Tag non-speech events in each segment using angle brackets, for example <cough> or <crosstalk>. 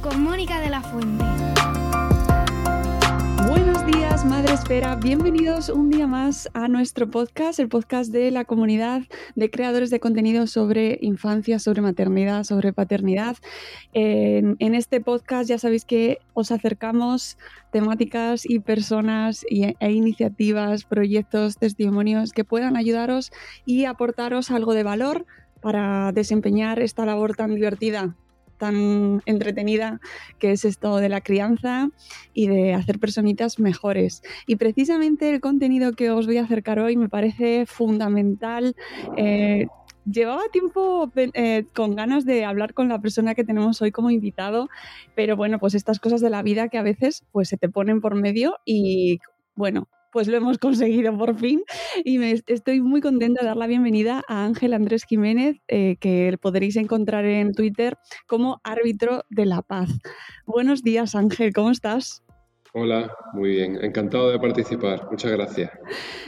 Con Mónica de la Fuente. Buenos días, Madre Esfera. Bienvenidos un día más a nuestro podcast, el podcast de la comunidad de creadores de contenido sobre infancia, sobre maternidad, sobre paternidad. En, en este podcast ya sabéis que os acercamos temáticas y personas y- e iniciativas, proyectos, testimonios que puedan ayudaros y aportaros algo de valor para desempeñar esta labor tan divertida tan entretenida que es esto de la crianza y de hacer personitas mejores. Y precisamente el contenido que os voy a acercar hoy me parece fundamental. Eh, Llevaba tiempo eh, con ganas de hablar con la persona que tenemos hoy como invitado, pero bueno, pues estas cosas de la vida que a veces pues se te ponen por medio y bueno, pues lo hemos conseguido por fin y me, estoy muy contenta de dar la bienvenida a Ángel Andrés Jiménez, eh, que podréis encontrar en Twitter como árbitro de la paz. Buenos días Ángel, ¿cómo estás? Hola, muy bien, encantado de participar, muchas gracias.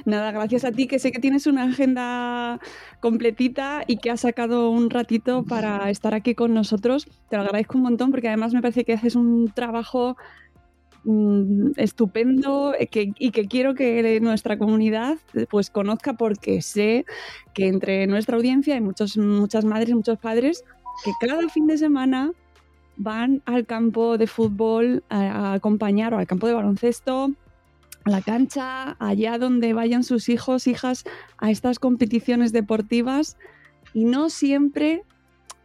Nada, gracias a ti, que sé que tienes una agenda completita y que has sacado un ratito para estar aquí con nosotros. Te lo agradezco un montón porque además me parece que haces un trabajo mm, estupendo eh, y que quiero que nuestra comunidad pues conozca porque sé que entre nuestra audiencia hay muchos, muchas madres y muchos padres que cada fin de semana van al campo de fútbol a, a acompañar o al campo de baloncesto a la cancha, allá donde vayan sus hijos, hijas, a estas competiciones deportivas y no siempre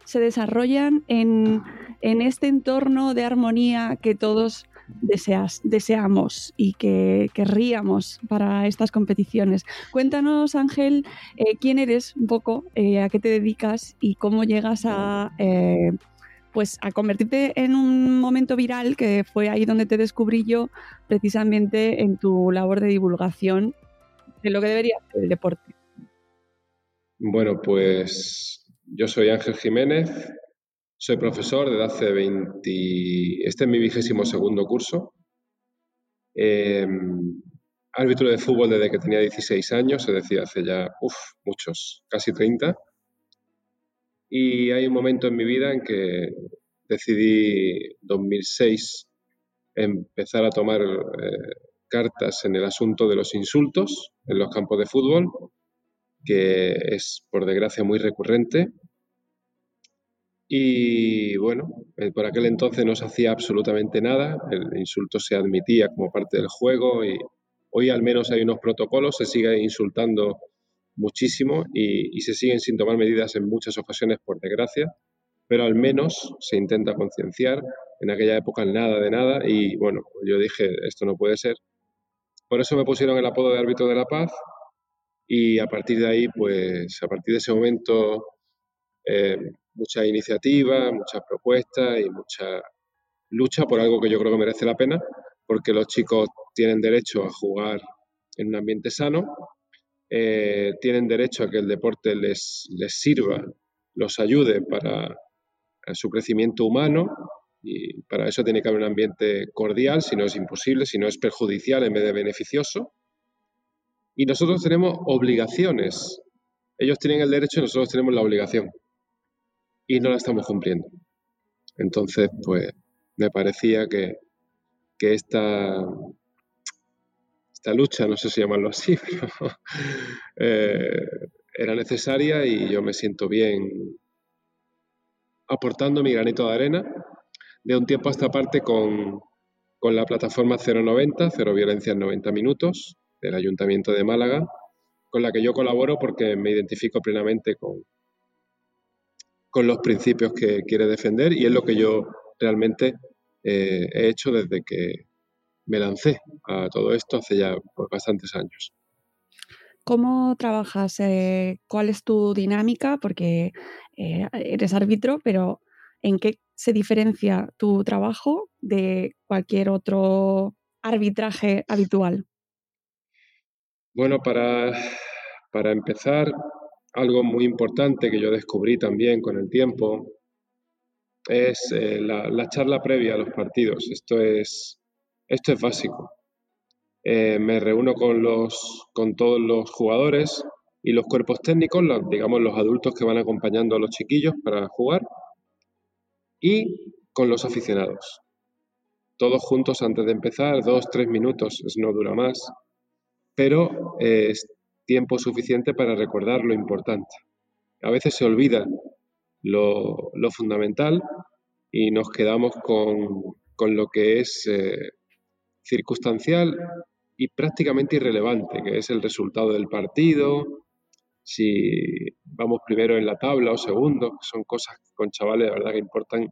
se desarrollan en, en este entorno de armonía que todos deseas, deseamos y que querríamos para estas competiciones. Cuéntanos, Ángel, eh, quién eres un poco, eh, a qué te dedicas y cómo llegas a... Eh, pues a convertirte en un momento viral que fue ahí donde te descubrí yo precisamente en tu labor de divulgación de lo que debería ser el deporte. Bueno, pues yo soy Ángel Jiménez, soy profesor desde hace 20, este es mi vigésimo segundo curso, eh, árbitro de fútbol desde que tenía 16 años, es decir, hace ya uf, muchos, casi 30. Y hay un momento en mi vida en que decidí, 2006, empezar a tomar eh, cartas en el asunto de los insultos en los campos de fútbol, que es, por desgracia, muy recurrente. Y bueno, eh, por aquel entonces no se hacía absolutamente nada, el insulto se admitía como parte del juego y hoy al menos hay unos protocolos, se sigue insultando muchísimo y, se siguen sin tomar medidas en muchas ocasiones, por desgracia, pero al menos se intenta concienciar. En aquella época nada de nada y bueno, yo dije, esto no puede ser. Por eso me pusieron el apodo de árbitro de la paz y a partir de ahí, pues a partir de ese momento, eh, mucha iniciativa, muchas propuestas y mucha lucha por algo que yo creo que merece la pena, porque los chicos tienen derecho a jugar en un ambiente sano, eh, tienen derecho a que el deporte les, les sirva, los ayude para su crecimiento humano y para eso tiene que haber un ambiente cordial, si no es imposible, si no es perjudicial en vez de beneficioso. Y nosotros tenemos obligaciones. Ellos tienen el derecho y nosotros tenemos la obligación. Y no la estamos cumpliendo. Entonces, pues me parecía que, que esta, esta lucha, no sé si llamarlo así, <laughs> pero eh, era necesaria y yo me siento bien aportando mi granito de arena de un tiempo a esta parte con, con la plataforma 090, Cero Violencia en 90 Minutos, del Ayuntamiento de Málaga, con la que yo colaboro porque me identifico plenamente con, con los principios que quiere defender y es lo que yo realmente eh, he hecho desde que me lancé a todo esto hace ya pues, bastantes años. ¿Cómo trabajas? Eh, ¿Cuál es tu dinámica? Porque eh, eres árbitro, pero ¿en qué se diferencia tu trabajo de cualquier otro arbitraje habitual? Bueno, para, para empezar, algo muy importante que yo descubrí también con el tiempo es eh, la, charla previa a los partidos. Esto es, esto es básico. Eh, me reúno con, los, con todos los jugadores y los cuerpos técnicos, digamos los adultos que van acompañando a los chiquillos para jugar, y con los aficionados. Todos juntos antes de empezar, dos, tres minutos, no dura más, pero es tiempo suficiente para recordar lo importante. A veces se olvida lo, fundamental y nos quedamos con, lo que es eh, circunstancial y prácticamente irrelevante, que es el resultado del partido, si vamos primero en la tabla o segundo, son cosas con chavales de verdad que importan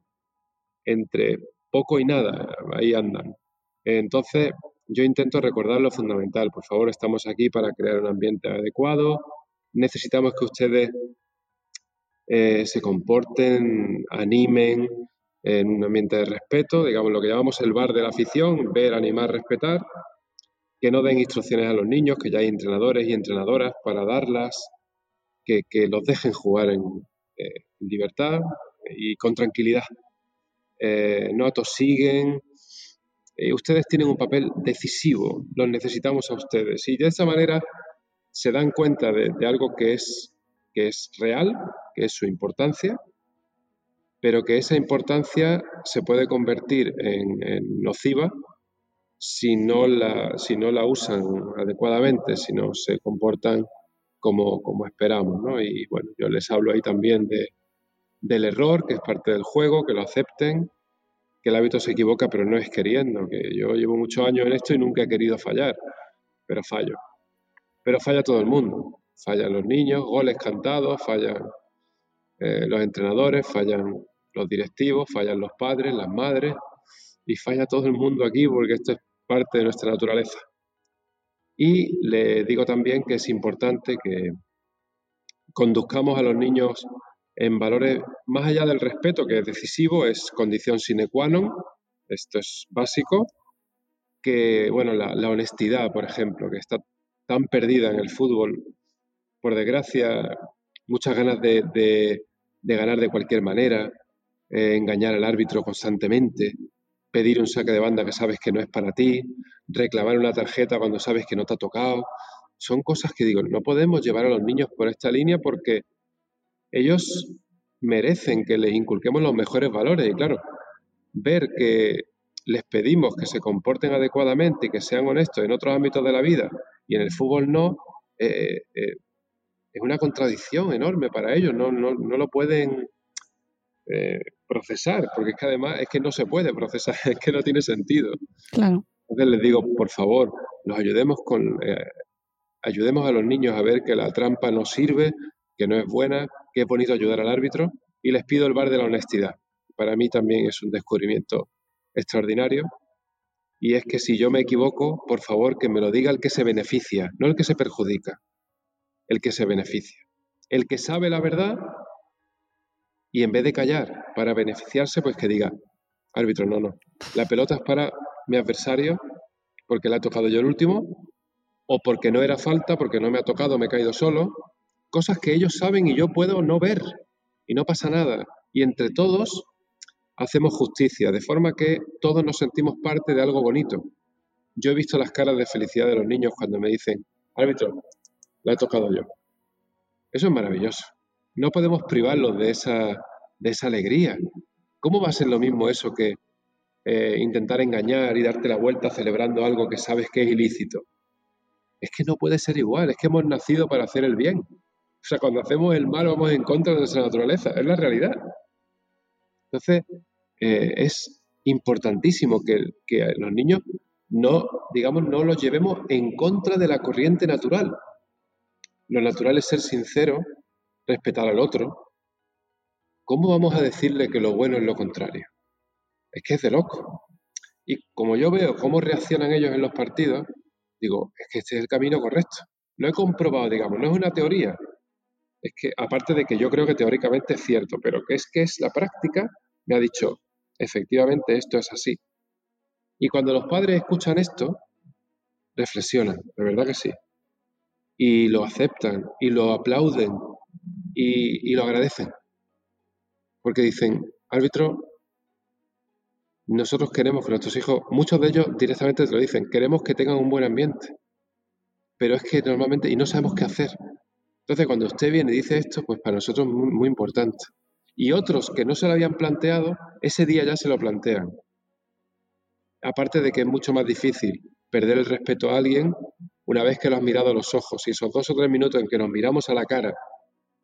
entre poco y nada, ahí andan. Entonces, yo intento recordar lo fundamental. Por favor, estamos aquí para crear un ambiente adecuado. Necesitamos que ustedes eh, se comporten, animen en un ambiente de respeto, digamos lo que llamamos el bar de la afición, ver, animar, respetar, que no den instrucciones a los niños, que ya hay entrenadores y entrenadoras para darlas, que, los dejen jugar en, eh, libertad y con tranquilidad. Eh, no atosiguen, eh, ustedes tienen un papel decisivo, los necesitamos a ustedes. Y de esa manera se dan cuenta de, algo que es, que es real, que es su importancia, pero que esa importancia se puede convertir en, nociva si no, la, si no la usan adecuadamente, si no se comportan como, como esperamos. Y bueno, yo les hablo ahí también de, del error, que es parte del juego, que lo acepten, que el hábito se equivoca, pero no es queriendo, que yo llevo muchos años en esto y nunca he querido fallar, pero fallo. Pero falla todo el mundo. Fallan los niños, goles cantados, fallan eh, los entrenadores, fallan los directivos, fallan los padres, las madres, y falla todo el mundo aquí porque esto es parte de nuestra naturaleza. Y le digo también que es importante que conduzcamos a los niños en valores más allá del respeto, que es decisivo, es condición sine qua non, esto es básico, que, bueno, la, honestidad, por ejemplo, que está tan perdida en el fútbol, por desgracia, muchas ganas de, ganar de cualquier manera, eh, engañar al árbitro constantemente, pedir un saque de banda que sabes que no es para ti, reclamar una tarjeta cuando sabes que no te ha tocado. Son cosas que digo, no podemos llevar a los niños por esta línea porque ellos merecen que les inculquemos los mejores valores y claro, ver que les pedimos que se comporten adecuadamente y que sean honestos en otros ámbitos de la vida y en el fútbol no, eh, eh, es una contradicción enorme para ellos, no, no, lo pueden eh, procesar, porque es que además es que no se puede procesar, <laughs> es que no tiene sentido. Claro. Entonces les digo, por favor, los ayudemos con ayudemos a los niños a ver que la trampa no sirve, que no es buena, que es bonito ayudar al árbitro y les pido el bar de la honestidad. Para mí también es un descubrimiento extraordinario y es que si yo me equivoco, por favor que me lo diga el que se beneficia, no el que se perjudica, el que se beneficia. El que sabe la verdad y en vez de callar para beneficiarse, pues que diga, árbitro, no, no, la pelota es para mi adversario porque la he tocado yo el último o porque no era falta, porque no me ha tocado, me he caído solo, cosas que ellos saben y yo puedo no ver y no pasa nada. Y entre todos hacemos justicia, de forma que todos nos sentimos parte de algo bonito. Yo he visto las caras de felicidad de los niños cuando me dicen, árbitro, la he tocado yo. Eso es maravilloso. No podemos privarlos de esa, de esa alegría. ¿Cómo va a ser lo mismo eso que eh, intentar engañar y darte la vuelta celebrando algo que sabes que es ilícito? es que no puede ser igual, es que hemos nacido para hacer el bien. O sea, cuando hacemos el mal vamos en contra de nuestra naturaleza, es la realidad. Entonces, eh, es importantísimo que, que los niños no, digamos, no los llevemos en contra de la corriente natural. Lo natural es ser sincero, respetar al otro. ¿Cómo vamos a decirle que lo bueno es lo contrario? Es que es de loco. Y como yo veo cómo reaccionan ellos en los partidos, digo, es que este es el camino correcto. Lo he comprobado, digamos, no es una teoría. Es que, aparte de que yo creo que teóricamente es cierto, pero que es que es la práctica, me ha dicho, efectivamente esto es así. Y cuando los padres escuchan esto, reflexionan, de verdad que sí. Y lo aceptan, y lo aplauden, y, lo agradecen. Porque dicen, árbitro, nosotros queremos que nuestros hijos, muchos de ellos directamente te lo dicen, queremos que tengan un buen ambiente. Pero es que normalmente, y no sabemos qué hacer. Entonces, cuando usted viene y dice esto, pues para nosotros es muy, importante. Y otros que no se lo habían planteado, ese día ya se lo plantean aparte de que es mucho más difícil perder el respeto a alguien una vez que lo has mirado a los ojos. Y esos dos o tres minutos en que nos miramos a la cara,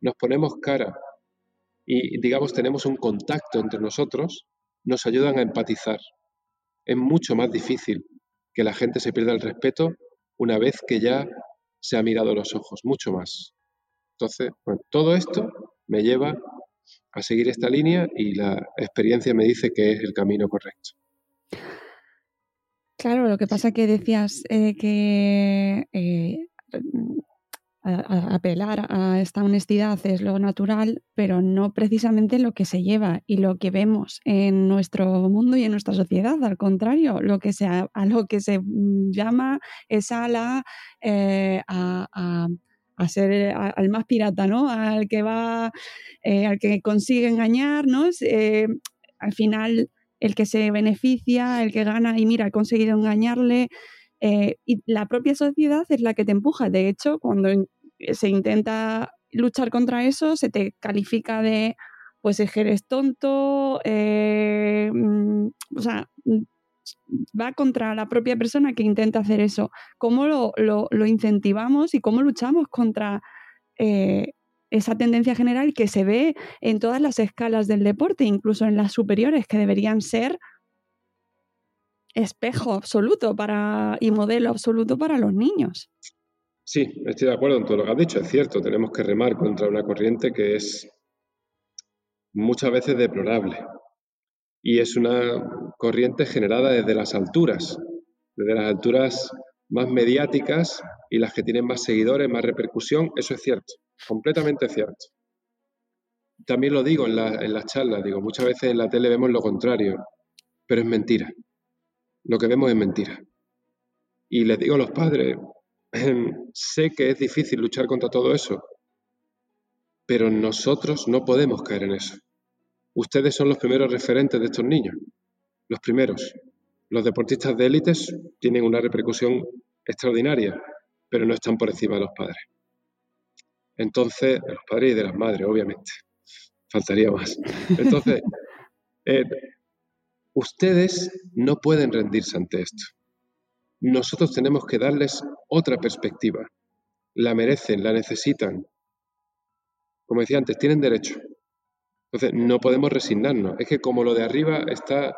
nos ponemos cara y, digamos, tenemos un contacto entre nosotros, nos ayudan a empatizar. Es mucho más difícil que la gente se pierda el respeto una vez que ya se ha mirado a los ojos, mucho más. Entonces, bueno, todo esto me lleva a seguir esta línea y la experiencia me dice que es el camino correcto. Claro, lo que pasa que decías eh, que eh, apelar a esta honestidad es lo natural, pero no precisamente lo que se lleva y lo que vemos en nuestro mundo y en nuestra sociedad. Al contrario, lo que se, a lo que se llama es a la eh, a, ser al más pirata, ¿no? Al que va, al que consigue engañarnos. al final el que se beneficia, el que gana y mira, ha conseguido engañarle. Eh, y la propia sociedad es la que te empuja. De hecho, cuando se intenta luchar contra eso, se te califica de, pues, eres tonto, eh, mm, o sea, mm, va contra la propia persona que intenta hacer eso. ¿Cómo lo, lo, incentivamos y cómo luchamos contra eh, esa tendencia general que se ve en todas las escalas del deporte, incluso en las superiores, que deberían ser espejo absoluto para, y modelo absoluto para los niños. Sí, estoy de acuerdo en todo lo que has dicho. Es cierto, tenemos que remar contra una corriente que es muchas veces deplorable. Y es una corriente generada desde las alturas, desde las alturas más mediáticas y las que tienen más seguidores, más repercusión. Eso es cierto. Completamente cierto. También lo digo en, las charlas, digo, muchas veces en la tele vemos lo contrario, pero es mentira. Lo que vemos es mentira. Y les digo a los padres, <clears throat> sé que es difícil luchar contra todo eso, pero nosotros no podemos caer en eso. Ustedes son los primeros referentes de estos niños, los primeros. Los deportistas de élites tienen una repercusión extraordinaria, pero no están por encima de los padres. Entonces, de los padres y de las madres, obviamente. Faltaría más. Entonces, <laughs> eh, ustedes no pueden rendirse ante esto. Nosotros tenemos que darles otra perspectiva. La merecen, la necesitan. Como decía antes, tienen derecho. Entonces, no podemos resignarnos. Es que como lo de arriba está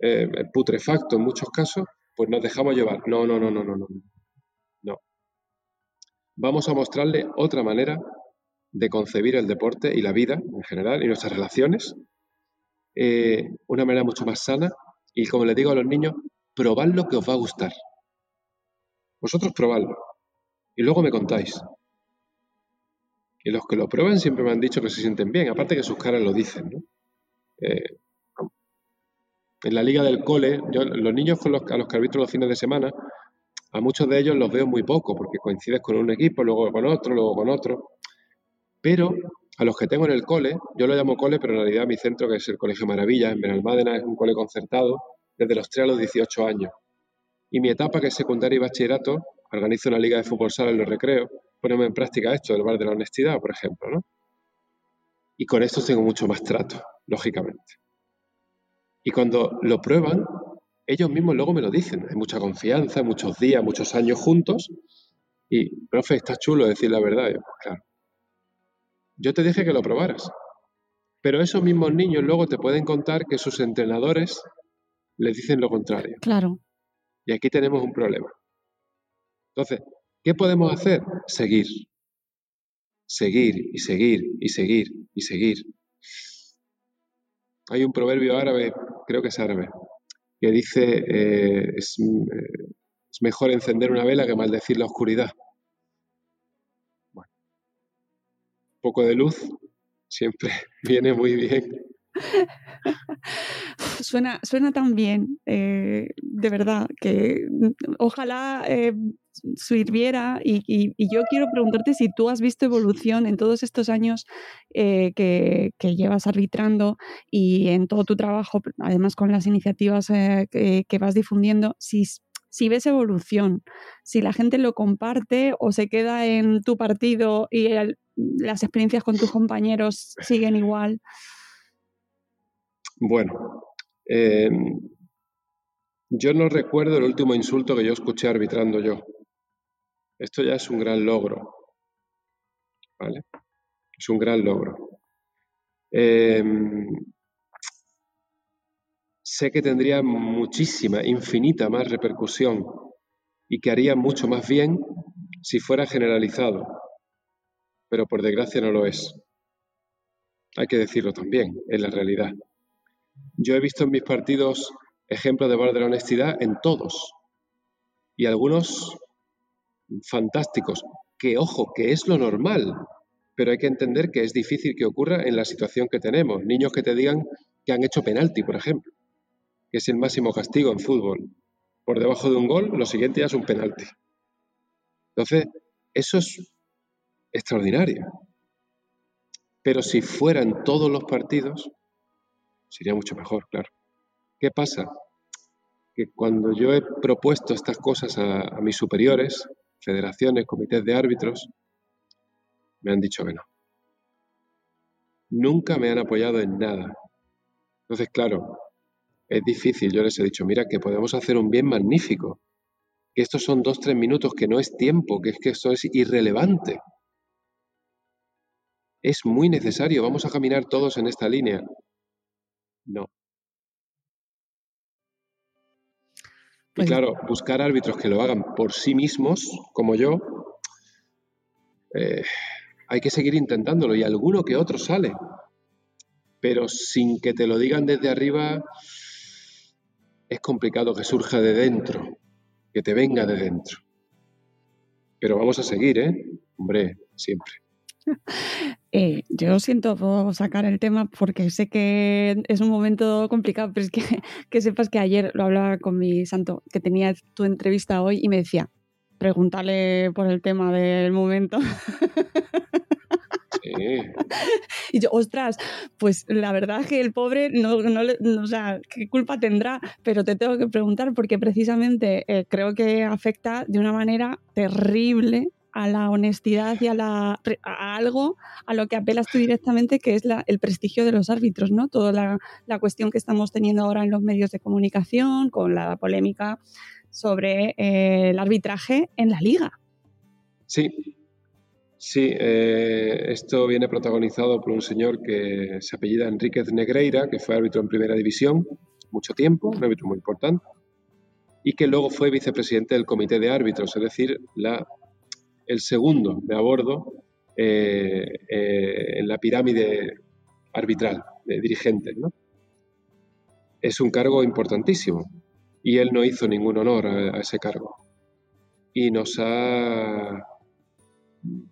eh, putrefacto en muchos casos, pues nos dejamos llevar. No, no, no, no, no, no vamos a mostrarle otra manera de concebir el deporte y la vida en general y nuestras relaciones, eh, una manera mucho más sana y como les digo a los niños, probad lo que os va a gustar. Vosotros probadlo y luego me contáis. Y los que lo prueben siempre me han dicho que se sienten bien, aparte que sus caras lo dicen. Eh, en la liga del cole, los niños con los, a los que arbitro los fines de semana, a muchos de ellos los veo muy poco porque coincides con un equipo, luego con otro, luego con otro. Pero a los que tengo en el cole, yo lo llamo cole, pero en realidad mi centro, que es el Colegio Maravilla, en Benalmádena, es un cole concertado desde los 3 a los 18 años. Y mi etapa, que es secundaria y bachillerato, organizo una liga de fútbol sala en los recreos, ponemos en práctica esto, el bar de la honestidad, por ejemplo, ¿no? Y con esto tengo mucho más trato, lógicamente. Y cuando lo prueban, ellos mismos luego me lo dicen. Hay mucha confianza, muchos días, muchos años juntos. Y, profe, está chulo decir la verdad. Yo, pues claro. Yo te dije que lo probaras. Pero esos mismos niños luego te pueden contar que sus entrenadores les dicen lo contrario. Claro. Y aquí tenemos un problema. Entonces, ¿qué podemos hacer? Seguir. Seguir y seguir y seguir y seguir. Hay un proverbio árabe, creo que es árabe, que dice, eh, es, eh, es, mejor encender una vela que maldecir la oscuridad. Bueno, poco de luz siempre <laughs> viene muy bien. <laughs> Suena, suena tan bien, eh, de verdad, que ojalá eh, sirviera y, yo quiero preguntarte si tú has visto evolución en todos estos años eh, que, llevas arbitrando y en todo tu trabajo, además con las iniciativas que, vas difundiendo, si, si ves evolución, si la gente lo comparte o se queda en tu partido y las experiencias con tus compañeros siguen igual. Bueno, em, yo no recuerdo el último insulto que yo escuché arbitrando yo. Esto ya es un gran logro. ¿Vale? Es un gran logro. Em, sé que tendría muchísima, infinita más repercusión y que haría mucho más bien si fuera generalizado, pero por desgracia no lo es. Hay que decirlo también, es la realidad. Yo he visto en mis partidos ejemplos de valor de la honestidad en todos. Y algunos fantásticos, que ojo, que es lo normal, pero hay que entender que es difícil que ocurra en la situación que tenemos. Niños que te digan que han hecho penalti, por ejemplo, que es el máximo castigo en fútbol. Por debajo de un gol, lo siguiente ya es un penalti. Entonces, eso es extraordinario. Pero si fueran todos los partidos, sería mucho mejor, claro. ¿Qué pasa? Que cuando yo he propuesto estas cosas a, mis superiores, federaciones, comités de árbitros, me han dicho que no. Nunca me han apoyado en nada. Entonces, claro, es difícil. Yo les he dicho, mira, que podemos hacer un bien magnífico. Que estos son dos, tres minutos, que no es tiempo, que es que esto es irrelevante. Es muy necesario, vamos a caminar todos en esta línea. No. Y pues claro, buscar árbitros que lo hagan por sí mismos, como yo, eh, hay que seguir intentándolo y alguno que otro sale. Pero sin que te lo digan desde arriba, es complicado que surja de dentro, que te venga de dentro. Pero vamos a seguir, ¿eh? Hombre, siempre. Eh, yo siento sacar el tema porque sé que es un momento complicado, pero es que, <laughs> que sepas que ayer lo hablaba con mi santo, que tenía tu entrevista hoy y me decía, pregúntale por el tema del momento. <laughs> Y yo, ostras, pues la verdad es que el pobre no, no, o sea, ¿qué culpa tendrá? Pero te tengo que preguntar porque precisamente eh, creo que afecta de una manera terrible a la honestidad y a, la, a algo a lo que apelas tú directamente, que es el prestigio de los árbitros, ¿no? Toda la, la, cuestión que estamos teniendo ahora en los medios de comunicación, con la polémica sobre eh, el arbitraje en la liga. Sí, sí, eh, esto viene protagonizado por un señor que se apellida Enríquez Negreira, que fue árbitro en primera división mucho tiempo, un árbitro muy importante, y que luego fue vicepresidente del comité de árbitros, es decir, la el segundo de abordo eh, eh, en la pirámide arbitral de dirigentes. ¿no? Es un cargo importantísimo y él no hizo ningún honor a, ese cargo. Y nos ha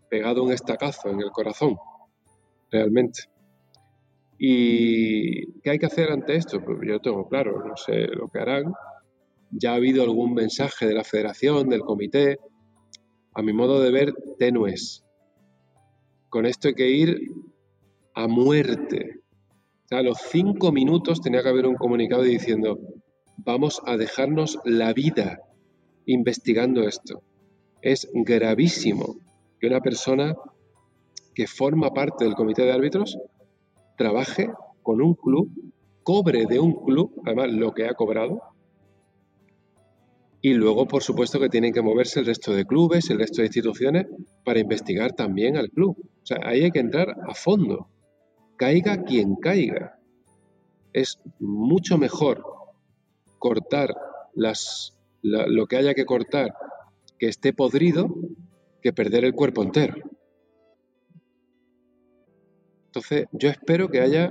pegado un estacazo en el corazón, realmente. ¿Y qué hay que hacer ante esto? Pues yo tengo claro, no sé lo que harán. Ya ha habido algún mensaje de la federación, del comité, a mi modo de ver, tenues. Con esto hay que ir a muerte. O sea, a los cinco minutos tenía que haber un comunicado diciendo, vamos a dejarnos la vida investigando esto. Es gravísimo que una persona que forma parte del comité de árbitros trabaje con un club, cobre de un club, además lo que ha cobrado, Y luego, por supuesto, que tienen que moverse el resto de clubes, el resto de instituciones, para investigar también al club. O sea, ahí hay que entrar a fondo. Caiga quien caiga. Es mucho mejor cortar las, lo que haya que cortar que esté podrido que perder el cuerpo entero. Entonces, yo espero que haya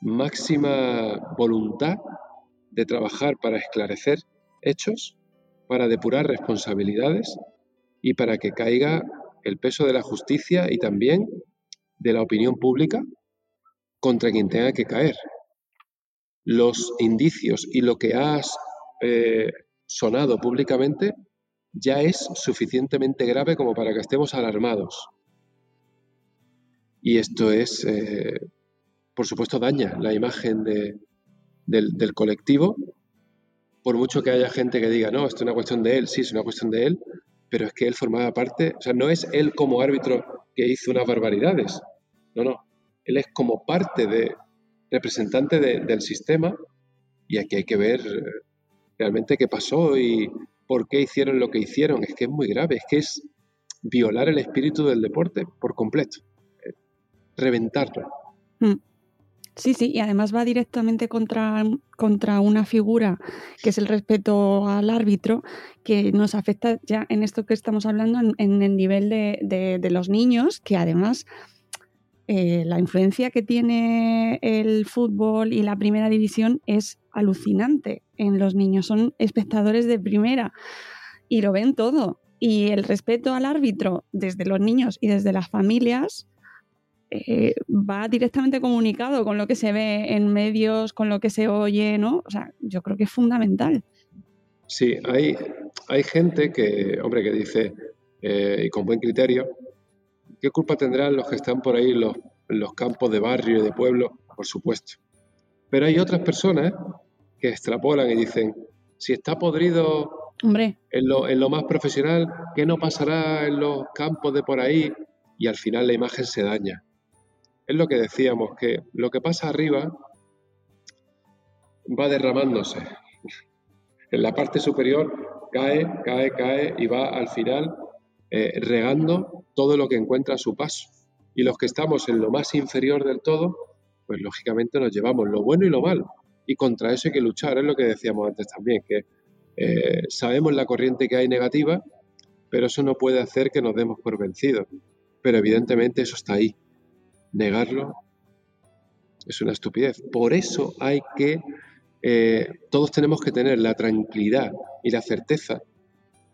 máxima voluntad de trabajar para esclarecer hechos, para depurar responsabilidades y para que caiga el peso de la justicia y también de la opinión pública contra quien tenga que caer. Los indicios y lo que has eh, sonado públicamente ya es suficientemente grave como para que estemos alarmados. Y esto es, eh, por supuesto, daña la imagen del, del, colectivo, por mucho que haya gente que diga, no, esto es una cuestión de él, sí, es una cuestión de él, pero es que él formaba parte, o sea, no es él como árbitro que hizo unas barbaridades, no, no, él es como parte de, representante del sistema y aquí hay que ver eh, realmente qué pasó y por qué hicieron lo que hicieron. Es que es muy grave, es que es violar el espíritu del deporte por completo, eh, reventarlo. Hmm. Sí, sí, y además va directamente contra, contra una figura que es el respeto al árbitro, que nos afecta ya en esto que estamos hablando, en, el nivel de, los niños, que además eh, la influencia que tiene el fútbol y la primera división es alucinante en los niños. Son espectadores de primera y lo ven todo. Y el respeto al árbitro desde los niños y desde las familias eh, va directamente comunicado con lo que se ve en medios, con lo que se oye, ¿no? O sea, yo creo que es fundamental. Sí, hay, hay gente que, hombre, que dice, eh, y con buen criterio, ¿qué culpa tendrán los que están por ahí en los, los campos de barrio y de pueblo? Por supuesto. Pero hay otras personas que extrapolan y dicen, si está podrido Hombre. En, lo, en lo más profesional, ¿qué no pasará en los campos de por ahí? Y al final la imagen se daña es lo que decíamos, que lo que pasa arriba va derramándose. En la parte superior cae, cae, cae y va al final eh, regando todo lo que encuentra a su paso. Y los que estamos en lo más inferior del todo, pues lógicamente nos llevamos lo bueno y lo malo. Y contra eso hay que luchar, es lo que decíamos antes también, que eh, sabemos la corriente que hay negativa, pero eso no puede hacer que nos demos por vencidos. Pero evidentemente eso está ahí negarlo es una estupidez. Por eso hay que, eh, todos tenemos que tener la tranquilidad y la certeza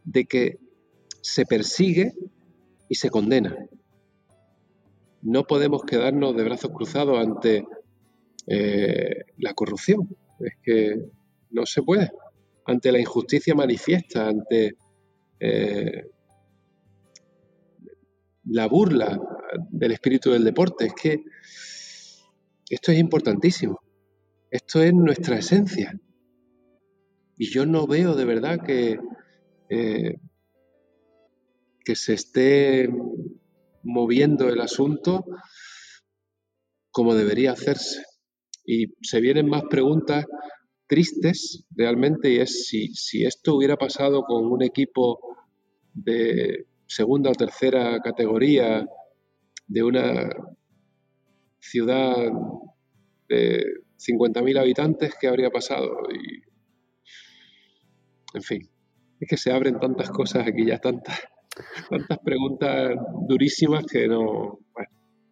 de que se persigue y se condena. No podemos quedarnos de brazos cruzados ante eh, la corrupción. Es que no se puede. Ante la injusticia manifiesta, ante eh, la burla del espíritu del deporte. Es que esto es importantísimo. Esto es nuestra esencia. Y yo no veo de verdad que, eh, que se esté moviendo el asunto como debería hacerse. Y se vienen más preguntas tristes realmente y es si, si esto hubiera pasado con un equipo de segunda o tercera categoría de una ciudad de 50.000 habitantes, ¿qué habría pasado? Y, en fin, es que se abren tantas cosas aquí ya, tantas, tantas preguntas durísimas que no...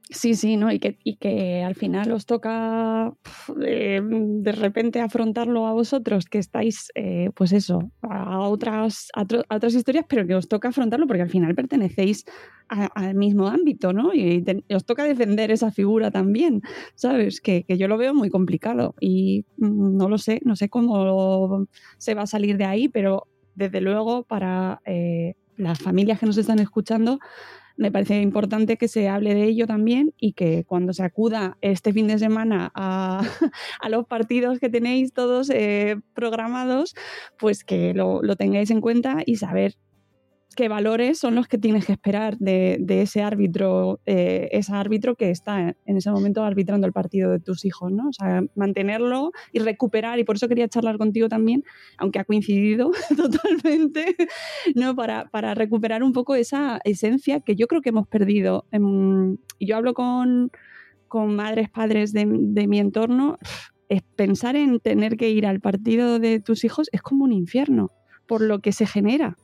Sí, sí, ¿no? Y que, y que al final os toca eh, de repente afrontarlo a vosotros, que estáis, eh, pues eso, a otras, otras historias, pero que os toca afrontarlo porque al final pertenecéis al mismo ámbito, ¿no? Y os toca defender esa figura también, ¿sabes? Que, que, yo lo veo muy complicado y mm, no lo sé, no sé cómo se va a salir de ahí, pero desde luego para eh, las familias que nos están escuchando, me parece importante que se hable de ello también y que cuando se acuda este fin de semana a, <laughs> los partidos que tenéis todos eh, programados, pues que lo, tengáis en cuenta y saber qué valores son los que tienes que esperar de, ese árbitro, eh, ese árbitro que está en ese momento arbitrando el partido de tus hijos, ¿no? O sea, mantenerlo y recuperar, y por eso quería charlar contigo también, aunque ha coincidido <laughs> totalmente, ¿no? Para, para recuperar un poco esa esencia que yo creo que hemos perdido. Y yo hablo con, con madres, padres de, de mi entorno, es pensar en tener que ir al partido de tus hijos es como un infierno, por lo que se genera.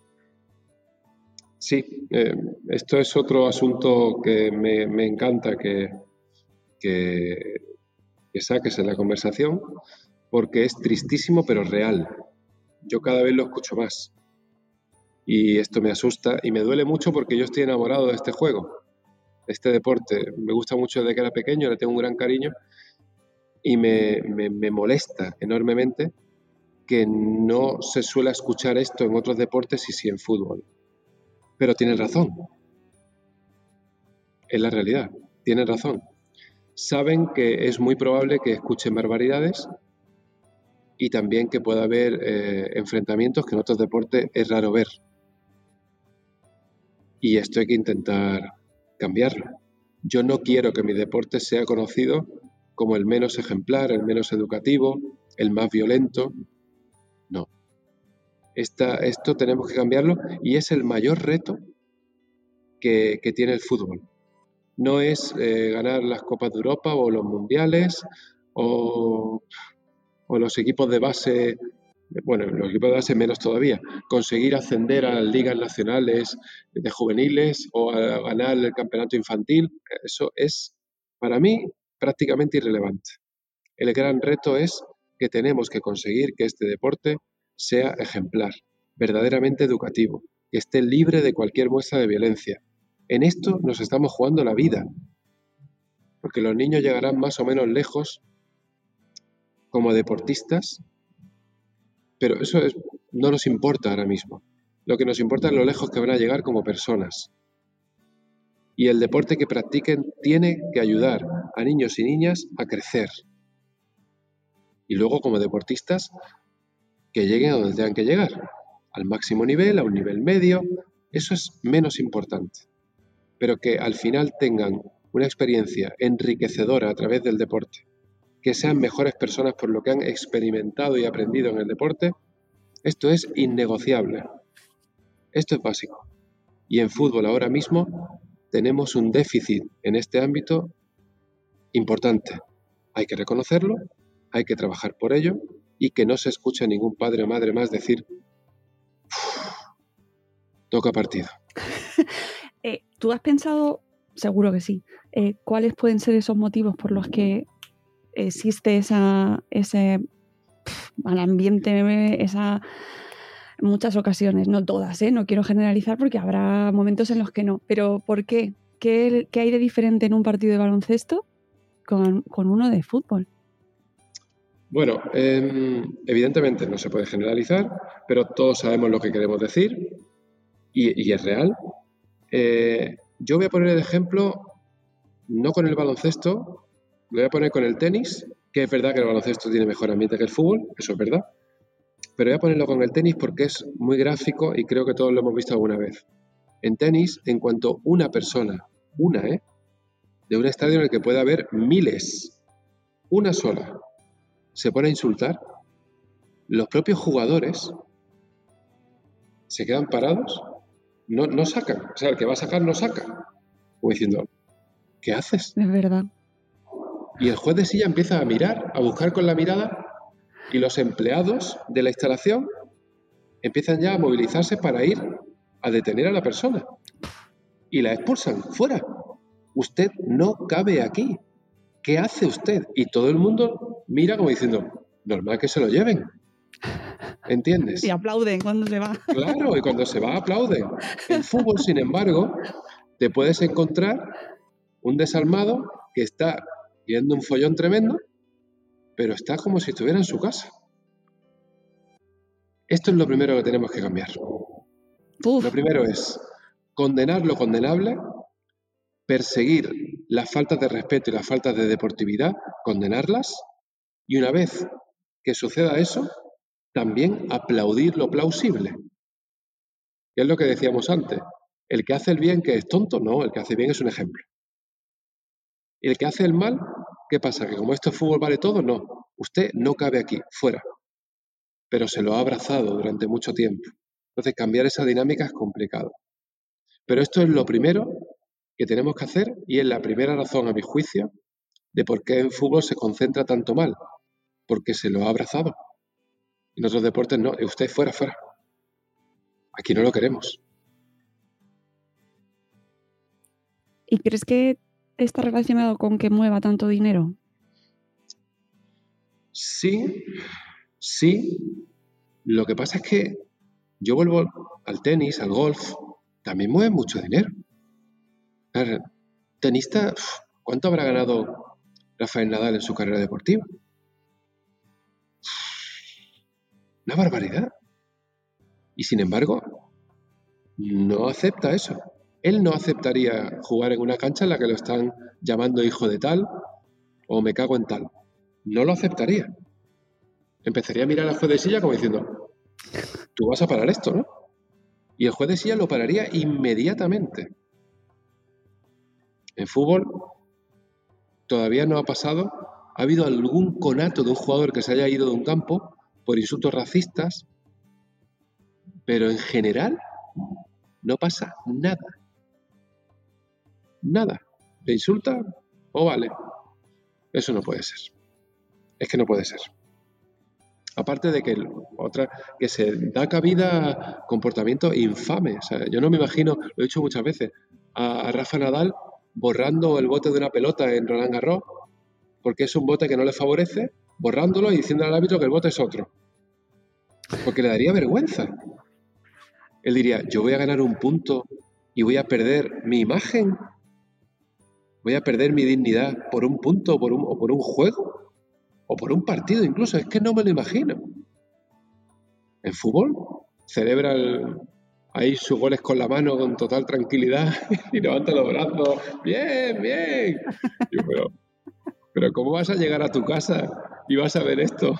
Sí, eh, esto es otro asunto que me, encanta que, que, saques en la conversación, porque es tristísimo pero real. Yo cada vez lo escucho más. Y esto me asusta y me duele mucho porque yo estoy enamorado de este juego, de este deporte. Me gusta mucho desde que era pequeño, le tengo un gran cariño y me, me molesta enormemente que no se suele escuchar esto en otros deportes y sí en fútbol. Pero tienen razón. Es la realidad. Tienen razón. Saben que es muy probable que escuchen barbaridades y también que pueda haber eh, enfrentamientos que en otros deportes es raro ver. Y esto hay que intentar cambiarlo. Yo no quiero que mi deporte sea conocido como el menos ejemplar, el menos educativo, el más violento. Esto tenemos que cambiarlo y es el mayor reto que, tiene el fútbol. No es eh, ganar las Copas de Europa o los Mundiales o, los equipos de base, bueno, los equipos de base menos todavía, conseguir ascender a ligas nacionales de juveniles o a ganar el campeonato infantil. Eso es, para mí, prácticamente irrelevante. El gran reto es que tenemos que conseguir que este deporte sea ejemplar, verdaderamente educativo, que esté libre de cualquier muestra de violencia. En esto nos estamos jugando la vida, porque los niños llegarán más o menos lejos como deportistas, pero eso no nos importa ahora mismo. Lo que nos importa es lo lejos que van a llegar como personas. Y el deporte que practiquen tiene que ayudar a niños y niñas a crecer. Y luego como deportistas que lleguen a donde tengan que llegar, al máximo nivel, a un nivel medio, eso es menos importante, pero que al final tengan una experiencia enriquecedora a través del deporte, que sean mejores personas por lo que han experimentado y aprendido en el deporte, esto es innegociable. Esto es básico. Y en fútbol ahora mismo tenemos un déficit en este ámbito importante. Hay que reconocerlo, hay que trabajar por ello y que no se escuche a ningún padre o madre más decir, toca partido. <laughs> Eh, ¿Tú has pensado, seguro que sí, eh, cuáles pueden ser esos motivos por los que existe esa, ese mal ambiente, esa muchas ocasiones, no todas, ¿eh? no quiero generalizar porque habrá momentos en los que no, pero ¿por qué? ¿Qué, hay de diferente en un partido de baloncesto con, con uno de fútbol? Bueno, em, evidentemente no se puede generalizar, pero todos sabemos lo que queremos decir y, es real. Eh, yo voy a poner el ejemplo no con el baloncesto, lo voy a poner con el tenis, que es verdad que el baloncesto tiene mejor ambiente que el fútbol, eso es verdad, pero voy a ponerlo con el tenis porque es muy gráfico y creo que todos lo hemos visto alguna vez. En tenis, en cuanto una persona, una, ¿eh? De un estadio en el que puede haber miles, una sola, se pone a insultar, los propios jugadores se quedan parados, no, no sacan. O sea, el que va a sacar no saca. Como diciendo, ¿qué haces? Es verdad. Y el juez de silla empieza a mirar, a buscar con la mirada, y los empleados de la instalación empiezan ya a movilizarse para ir a detener a la persona. Y la expulsan fuera. Usted no cabe aquí. ¿Qué hace usted? Y todo el mundo mira como diciendo, normal que se lo lleven. ¿Entiendes? Y aplauden cuando se va. Claro, y cuando se va aplauden. En fútbol, sin embargo, te puedes encontrar un desalmado que está viendo un follón tremendo, pero está como si estuviera en su casa. Esto es lo primero que tenemos que cambiar. Lo primero es condenar lo condenable perseguir las faltas de respeto y las faltas de deportividad, condenarlas, y una vez que suceda eso, también aplaudir lo plausible. Y es lo que decíamos antes. El que hace el bien, que es tonto, no, el que hace bien es un ejemplo. Y el que hace el mal, ¿qué pasa? Que como esto es fútbol vale todo, no. Usted no cabe aquí, fuera. Pero se lo ha abrazado durante mucho tiempo. Entonces cambiar esa dinámica es complicado. Pero esto es lo primero que tenemos que hacer y es la primera razón, a mi juicio, de por qué en fútbol se concentra tanto mal. Porque se lo ha abrazado. En otros deportes no, usted fuera, fuera. Aquí no lo queremos. ¿Y crees que está relacionado con que mueva tanto dinero? Sí, sí. Lo que pasa es que yo vuelvo al tenis, al golf, también mueve mucho dinero. Tenista, ¿cuánto habrá ganado Rafael Nadal en su carrera deportiva? Una barbaridad. Y sin embargo, no acepta eso. Él no aceptaría jugar en una cancha en la que lo están llamando hijo de tal o me cago en tal. No lo aceptaría. Empezaría a mirar al juez de silla como diciendo, tú vas a parar esto, ¿no? Y el juez de silla lo pararía inmediatamente. En fútbol todavía no ha pasado, ha habido algún conato de un jugador que se haya ido de un campo por insultos racistas, pero en general no pasa nada. Nada. ¿Le insulta? O vale. Eso no puede ser. Es que no puede ser. Aparte de que otra que se da cabida a comportamientos infames. yo no me imagino, lo he dicho muchas veces, a, Rafa Nadal borrando el bote de una pelota en Roland Garros porque es un bote que no le favorece, borrándolo y diciendo al árbitro que el bote es otro. Porque le daría vergüenza. Él diría, yo voy a ganar un punto y voy a perder mi imagen. Voy a perder mi dignidad por un punto por un, o por un juego o por un partido incluso, es que no me lo imagino. En fútbol celebra ahí sus goles con la mano con total tranquilidad <laughs> y levanta los brazos, bien, bien. pero, pero ¿cómo vas a llegar a tu casa y vas a ver esto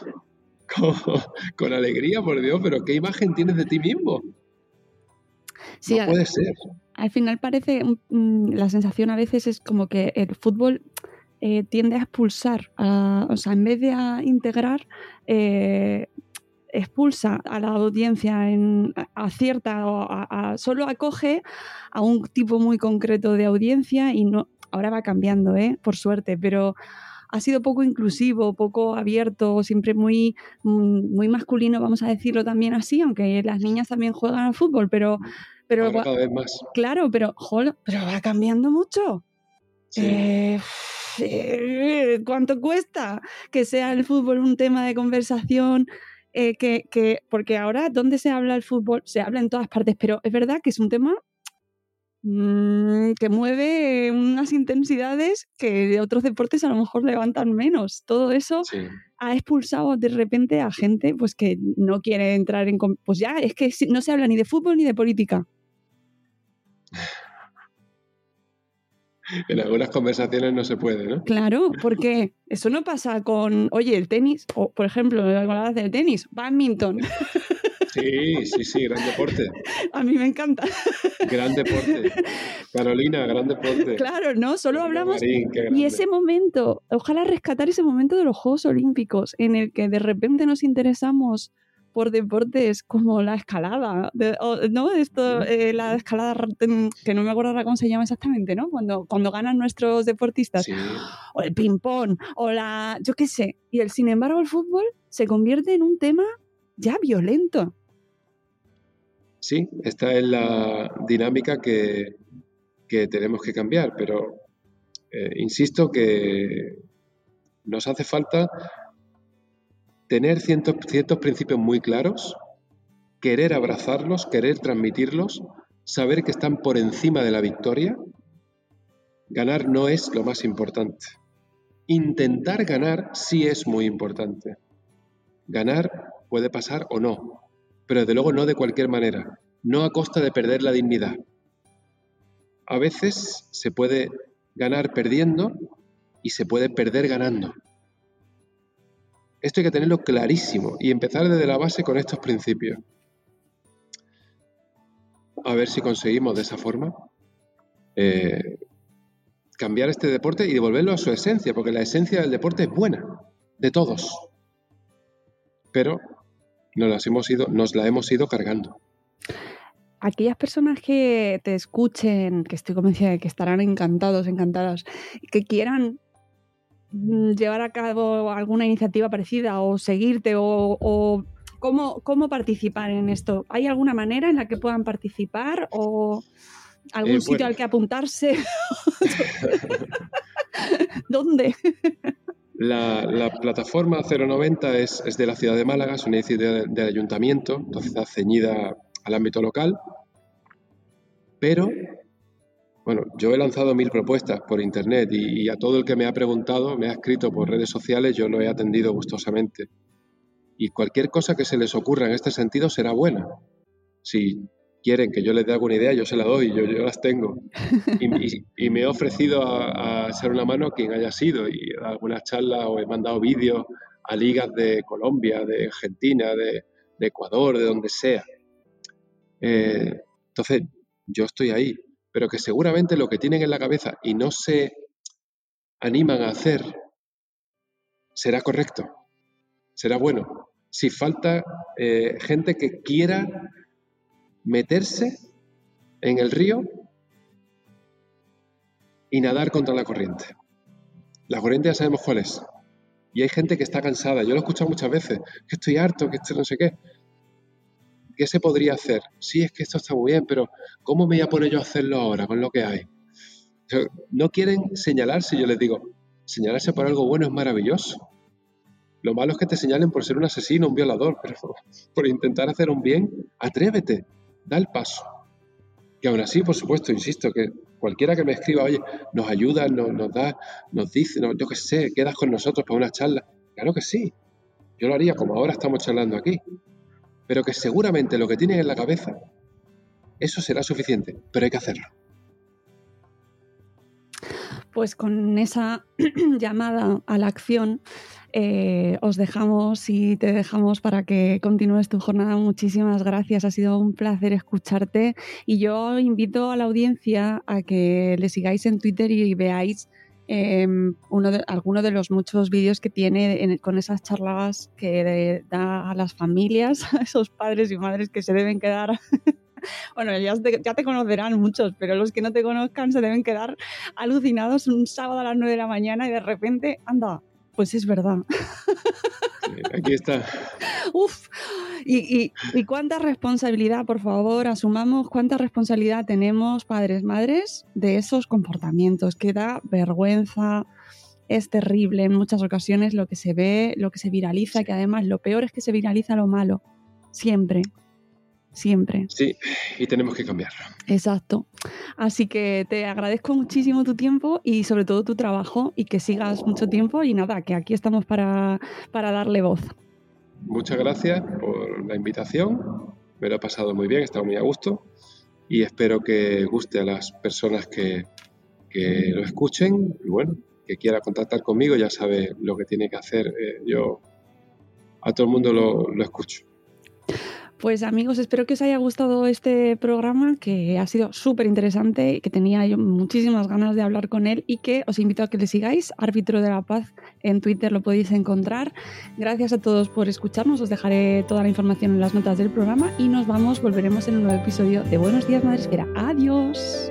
con, alegría, por Dios? Pero ¿qué imagen tienes de ti mismo? Sí, no puede ser. Al final parece, mm, la sensación a veces es como que el fútbol eh, tiende a expulsar, o sea, en vez de a integrar, eh, expulsa a la audiencia en, a cierta o solo acoge a un tipo muy concreto de audiencia y no ahora va cambiando, ¿eh? por suerte, pero ha sido poco inclusivo, poco abierto, siempre muy, mm, muy masculino, vamos a decirlo también así, aunque las niñas también juegan al fútbol, pero, pero cada vez más. Claro, pero, pero va cambiando mucho. Sí. Eh, ¿cuánto cuesta que sea el fútbol un tema de conversación? Eh, que, porque ahora, ¿dónde se habla el fútbol? Se habla en todas partes, pero es verdad que es un tema mm, que mueve unas intensidades que de otros deportes a lo mejor levantan menos. Todo eso ha expulsado de repente a gente pues que no quiere entrar en... Pues ya, es que no se habla ni de fútbol ni de política. <laughs> en algunas conversaciones no se puede, ¿no? Claro, porque eso no pasa con, oye, el tenis, o por ejemplo, hablabas del tenis, badminton. Sí, sí, sí, gran deporte. A mí me encanta. Gran deporte. Carolina, gran deporte. Claro, ¿no? Solo hablamos. y ese momento, ojalá rescatar ese momento de los Juegos Olímpicos, en el que de repente nos interesamos por deportes como la escalada, ¿no? Esto, eh, la escalada, que no me acuerdo ahora cómo se llama exactamente, ¿no? Cuando, cuando ganan nuestros deportistas, o el ping-pong, o la, yo qué sé, y el, sin embargo el fútbol se convierte en un tema ya violento. Sí, esta es la dinámica que, que tenemos que cambiar, pero eh, insisto que nos hace falta tener ciertos, principios muy claros, querer abrazarlos, querer transmitirlos, saber que están por encima de la victoria. Ganar no es lo más importante. Intentar ganar sí es muy importante. Ganar puede pasar o no, pero desde luego no de cualquier manera, no a costa de perder la dignidad. A veces se puede ganar perdiendo y se puede perder ganando. Esto hay que tenerlo clarísimo y empezar desde la base con estos principios. a ver si conseguimos de esa forma eh, cambiar este deporte y devolverlo a su esencia, porque la esencia del deporte es buena, de todos. Pero nos, las hemos ido, nos la hemos ido cargando. Aquellas personas que te escuchen, que estoy convencida de que estarán encantados, encantadas, que quieran llevar a cabo alguna iniciativa parecida o seguirte o, cómo, cómo participar en esto. ¿Hay alguna manera en la que puedan participar o algún Eh, sitio bueno. al que apuntarse? <laughs> ¿Dónde? La, la plataforma 090 es, es de la ciudad de Málaga, es una iniciativa de- del ayuntamiento, entonces está ceñida al ámbito local. Pero, bueno, yo he lanzado mil propuestas por internet y, a todo el que me ha preguntado, me ha escrito por redes sociales, yo lo he atendido gustosamente. Y cualquier cosa que se les ocurra en este sentido será buena. Si quieren que yo les dé alguna idea, yo se la doy, yo, yo las tengo. Y, me he ofrecido a, a echar una mano a quien haya sido y a algunas charlas o he mandado vídeos a ligas de Colombia, de Argentina, de, de Ecuador, de donde sea. Eh, entonces, yo estoy ahí, pero que seguramente lo que tienen en la cabeza y no se animan a hacer será correcto, será bueno. Si falta eh, gente que quiera meterse en el río y nadar contra la corriente. La corriente ya sabemos cuál es. Y hay gente que está cansada. Yo lo he escuchado muchas veces. Que estoy harto, que esto no sé qué. ¿Qué se podría hacer? Sí, es que esto está muy bien, pero ¿cómo me voy a poner yo a hacerlo ahora con lo que hay? No quieren señalarse. Yo les digo, señalarse por algo bueno es maravilloso. Lo malo es que te señalen por ser un asesino, un violador, pero <laughs> por intentar hacer un bien, atrévete, da el paso. Que aún así, por supuesto, insisto, que cualquiera que me escriba, oye, nos ayuda, nos, nos da, nos dice, no, yo qué sé, quedas con nosotros para una charla. Claro que sí, yo lo haría como ahora estamos charlando aquí. Pero que seguramente lo que tienen en la cabeza, eso será suficiente, pero hay que hacerlo. Pues con esa <clears throat> llamada a la acción eh, os dejamos y te dejamos para que continúes tu jornada. Muchísimas gracias, ha sido un placer escucharte y yo invito a la audiencia a que le sigáis en Twitter y veáis eh, uno de, alguno de los muchos vídeos que tiene en- con esas charlas que de- da a las familias, <laughs> a esos padres y madres que se deben quedar. <laughs> Bueno, ya te, ya te conocerán muchos, pero los que no te conozcan se deben quedar alucinados un sábado a las 9 de la mañana y de repente, anda, pues es verdad. Sí, Aquí está. <laughs> Uf, y, y- y cuánta responsabilidad, por favor, asumamos cuánta responsabilidad tenemos, padres, madres, de esos comportamientos, que da vergüenza, es terrible en muchas ocasiones lo que se ve, lo que se viraliza, que además lo peor es que se viraliza lo malo, siempre, siempre. Sí, y tenemos que cambiarlo. Exacto. Así que te agradezco muchísimo tu tiempo y sobre todo tu trabajo y que sigas mucho tiempo y nada, que aquí estamos para, para darle voz. Muchas gracias por la invitación. Me lo he pasado muy bien, he estado muy a gusto y espero que guste a las personas que, que lo escuchen. Y bueno, que quiera contactar conmigo ya sabe lo que tiene que hacer. Eh, yo a todo el mundo lo, lo escucho. Pues amigos, espero que os haya gustado este programa, que ha sido súper interesante, que tenía yo muchísimas ganas de hablar con él y que os invito a que le sigáis, Árbitro de la Paz, en Twitter lo podéis encontrar. Gracias a todos por escucharnos, os dejaré toda la información en las notas del programa y nos vamos, volveremos en un nuevo episodio de Buenos Días Madresfera. Adiós.